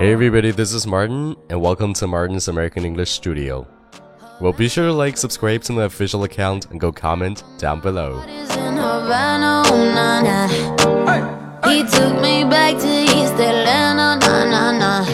Hey everybody, this is Martin, and welcome to Martin's American English Studio. Well, be sure to like, subscribe to my official account, and go comment down below. He took me back to East Atlanta, nah, nah, nah.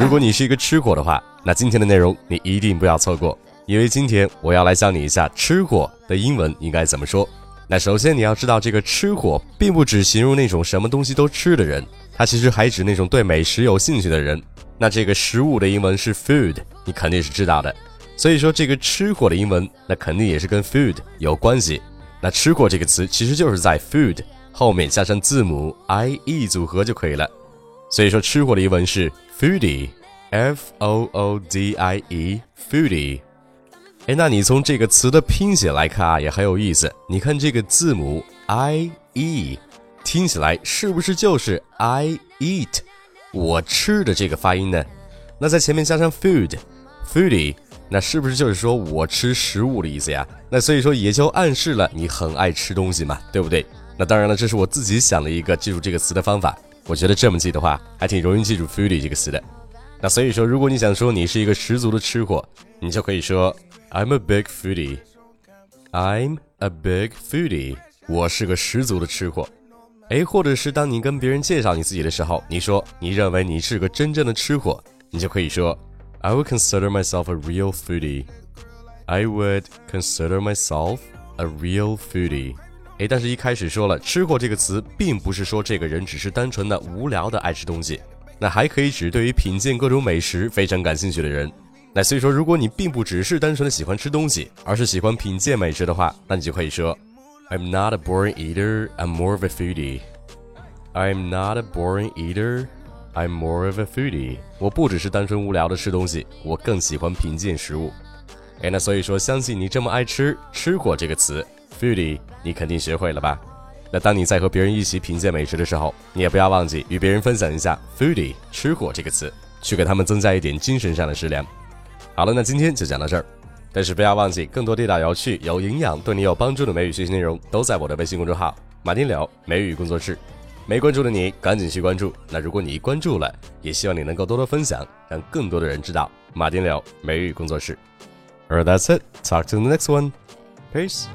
如果你是一个吃货的话，那今天的内容你一定不要错过，因为今天我要来教你一下吃货的英文应该怎么说。那首先你要知道，这个吃货并不只形容那种什么东西都吃的人。它其实还指那种对美食有兴趣的人。那这个食物的英文是 food，你肯定是知道的。所以说这个吃货的英文，那肯定也是跟 food 有关系。那吃货这个词其实就是在 food 后面加上字母 i e 组合就可以了。所以说吃货的英文是 foodie，f o o d i e，foodie。哎，那你从这个词的拼写来看啊，也很有意思。你看这个字母 i e。听起来是不是就是 I eat，我吃的这个发音呢？那在前面加上 food，foodie，那是不是就是说我吃食物的意思呀？那所以说也就暗示了你很爱吃东西嘛，对不对？那当然了，这是我自己想的一个记住这个词的方法。我觉得这么记的话，还挺容易记住 foodie 这个词的。那所以说，如果你想说你是一个十足的吃货，你就可以说 I'm a big foodie，I'm a big foodie，我是个十足的吃货。哎，或者是当你跟别人介绍你自己的时候，你说你认为你是个真正的吃货，你就可以说 I would consider myself a real foodie. I would consider myself a real foodie. 哎，但是一开始说了吃货这个词，并不是说这个人只是单纯的无聊的爱吃东西，那还可以指对于品鉴各种美食非常感兴趣的人。那所以说，如果你并不只是单纯的喜欢吃东西，而是喜欢品鉴美食的话，那你就可以说。I'm not a boring eater, I'm more of a foodie. I'm not a boring eater, I'm more of a foodie. 我不只是单纯无聊的吃东西，我更喜欢品鉴食物。哎，那所以说，相信你这么爱吃，吃货这个词，foodie，你肯定学会了吧？那当你在和别人一起品鉴美食的时候，你也不要忘记与别人分享一下 foodie 吃货这个词，去给他们增加一点精神上的食粮。好了，那今天就讲到这儿。但是不要忘记，更多地道有趣、有营养、对你有帮助的美语学习内容，都在我的微信公众号“马丁柳美语工作室”。没关注的你，赶紧去关注。那如果你关注了，也希望你能够多多分享，让更多的人知道马丁柳美语工作室。Alright, that's it. Talk to the next one. Peace.